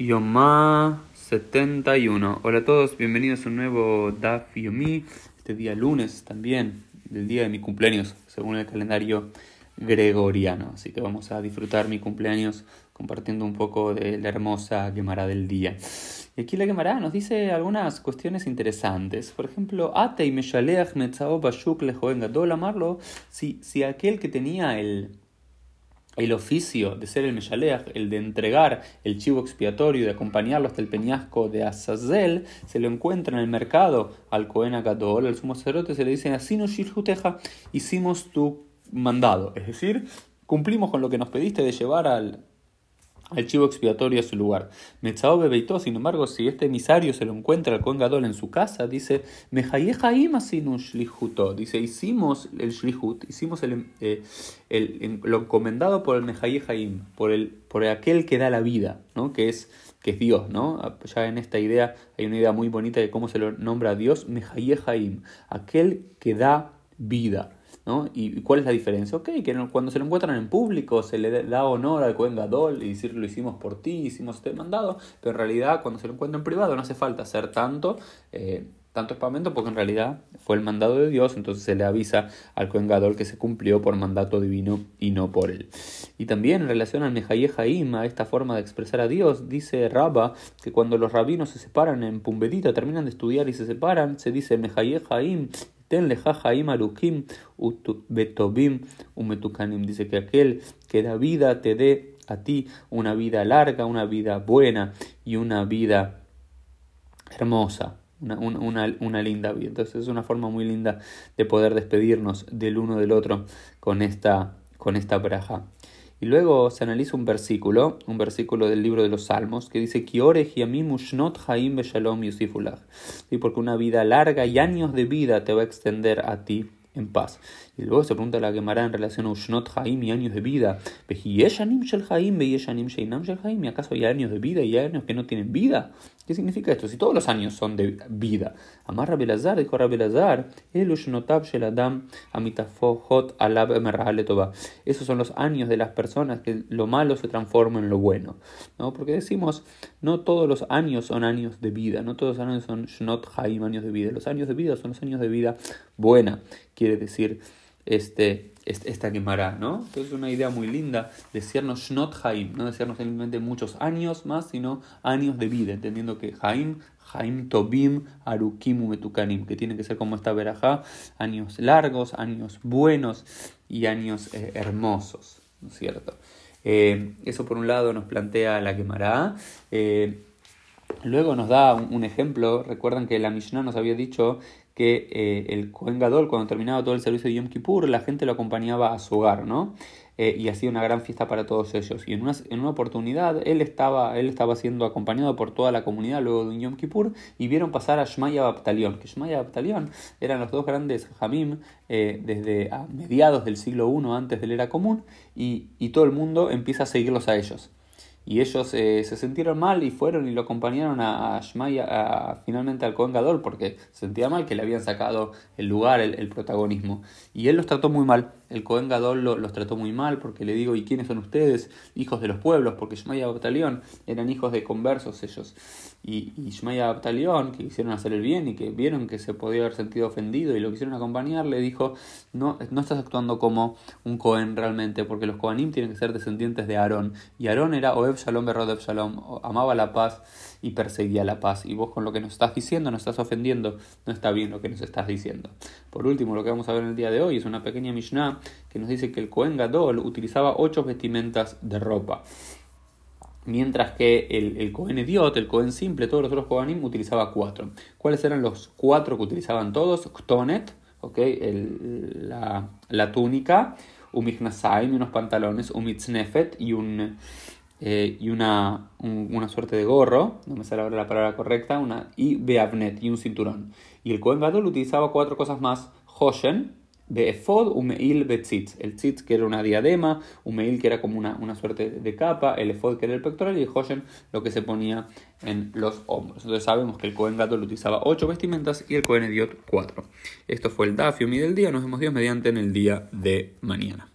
Yomá 71. Hola a todos, bienvenidos a un nuevo Daf Yomi. Este día lunes también, del día de mi cumpleaños, según el calendario gregoriano. Así que vamos a disfrutar mi cumpleaños compartiendo un poco de la hermosa Gemara del día. Y aquí la Gemara nos dice algunas cuestiones interesantes. Por ejemplo, Ate y Meshaleach Metzao Bashuk Lejoen Gadol amarlo. Si aquel que tenía el el oficio de ser el Meshaleach, el de entregar el chivo expiatorio de acompañarlo hasta el peñasco de Azazel, se lo encuentra en el mercado al Cohen Agadol, al sumo sacerdote, se le dice, así no hicimos tu mandado. Es decir, cumplimos con lo que nos pediste de llevar al, al chivo expiatorio a su lugar. Metzao bebeitó, sin embargo, si este emisario se lo encuentra al Gadol en su casa, dice, dice, hicimos el shlihut, hicimos el, eh, el, lo encomendado por el Mehayehaim, por, el, por aquel que da la vida, ¿no? que, es, que es Dios. ¿no? Ya en esta idea hay una idea muy bonita de cómo se lo nombra a Dios, Mehayehaim, aquel que da vida. ¿Y cuál es la diferencia? Ok, que cuando se lo encuentran en público se le da honor al Cohen Gadol y decir lo hicimos por ti, hicimos este mandado, pero en realidad cuando se lo encuentran en privado no hace falta hacer tanto, eh, tanto espamento porque en realidad fue el mandado de Dios, entonces se le avisa al Cohen Gadol que se cumplió por mandato divino y no por él. Y también en relación al Mehaye a esta forma de expresar a Dios, dice Rabba que cuando los rabinos se separan en Pumbedita, terminan de estudiar y se separan, se dice Mehaye Ten betobim umetukanim. Dice que aquel que da vida te dé a ti una vida larga, una vida buena y una vida hermosa. Una, una, una, linda vida. Entonces es una forma muy linda de poder despedirnos del uno del otro con esta, con esta braja. Y luego se analiza un versículo, un versículo del libro de los Salmos, que dice, y porque una vida larga y años de vida te va a extender a ti en paz. Y luego se pregunta la Gemara en relación a Ushnot Haim y años de vida. ¿Y acaso hay años de vida y años que no tienen vida? ¿Qué significa esto? Si todos los años son de vida. Amarra Belazar, dijo Rabelazar, Esos son los años de las personas que lo malo se transforma en lo bueno. ¿no? Porque decimos, no todos los años son años de vida, no todos los años son Shnot Haim, años de vida. Los años de vida son los años de vida buena, quiere decir este, esta quemará, ¿no? Entonces es una idea muy linda, decirnos Shnot Haim, no decirnos simplemente muchos años más, sino años de vida, entendiendo que Haim, Haim Tobim, Arukim Metukanim, que tiene que ser como esta verajá, años largos, años buenos y años eh, hermosos, ¿no es cierto? Eh, eso por un lado nos plantea la quemará. Eh, luego nos da un, ejemplo, recuerdan que la Mishnah nos había dicho que eh, el Kohen Gadol, cuando terminaba todo el servicio de Yom Kippur, la gente lo acompañaba a su hogar, ¿no? Eh, y hacía una gran fiesta para todos ellos. Y en una, en una oportunidad él estaba, él estaba siendo acompañado por toda la comunidad luego de un Yom Kippur y vieron pasar a Shmaya Baptalión, que Shmaya Baptalión eran los dos grandes Hamim eh, desde mediados del siglo I antes de la era común y, y todo el mundo empieza a seguirlos a ellos y ellos eh, se sintieron mal y fueron y lo acompañaron a, a finalmente al Cohen Gadol porque se sentía mal que le habían sacado el lugar, el, protagonismo. Y él los trató muy mal. El Cohen Gadol los trató muy mal porque le digo, ¿y quiénes son ustedes? Hijos de los pueblos, porque Shmaya Batalión eran hijos de conversos ellos. Y, y Shmaya Batalión, que quisieron hacer el bien y que vieron que se podía haber sentido ofendido y lo quisieron acompañar, le dijo, no, no estás actuando como un Cohen realmente, porque los Kohanim tienen que ser descendientes de Aarón. Y Aarón era Oeb Shalom Berrod Shalom, amaba la paz y perseguía la paz. Y vos con lo que nos estás diciendo, nos estás ofendiendo, no está bien lo que nos estás diciendo. Por último, lo que vamos a ver en el día de hoy es una pequeña Mishnah que nos dice que el Cohen Gadol utilizaba ocho vestimentas de ropa. Mientras que el, el Cohen Idiot, el Cohen simple, todos los otros Kohanim utilizaba cuatro. ¿Cuáles eran los cuatro que utilizaban todos? Ktonet, la, túnica, un unos pantalones, un mitznefet y un eh, y una, una suerte de gorro, no me sale ahora la palabra correcta, una, y beavnet, y un cinturón. Y el Kohen Gadol utilizaba cuatro cosas más, Hoshen, Beefod, Umeil, Betzitz. El tzitz que era una diadema, Umeil que era como una, una suerte de capa, el Efod que era el pectoral y el lo que se ponía en los hombros. Entonces sabemos que el Kohen Gadol utilizaba ocho vestimentas y el Kohen Ediot cuatro. Esto fue el Dafio del día. Nos vemos Dios mediante en el día de mañana.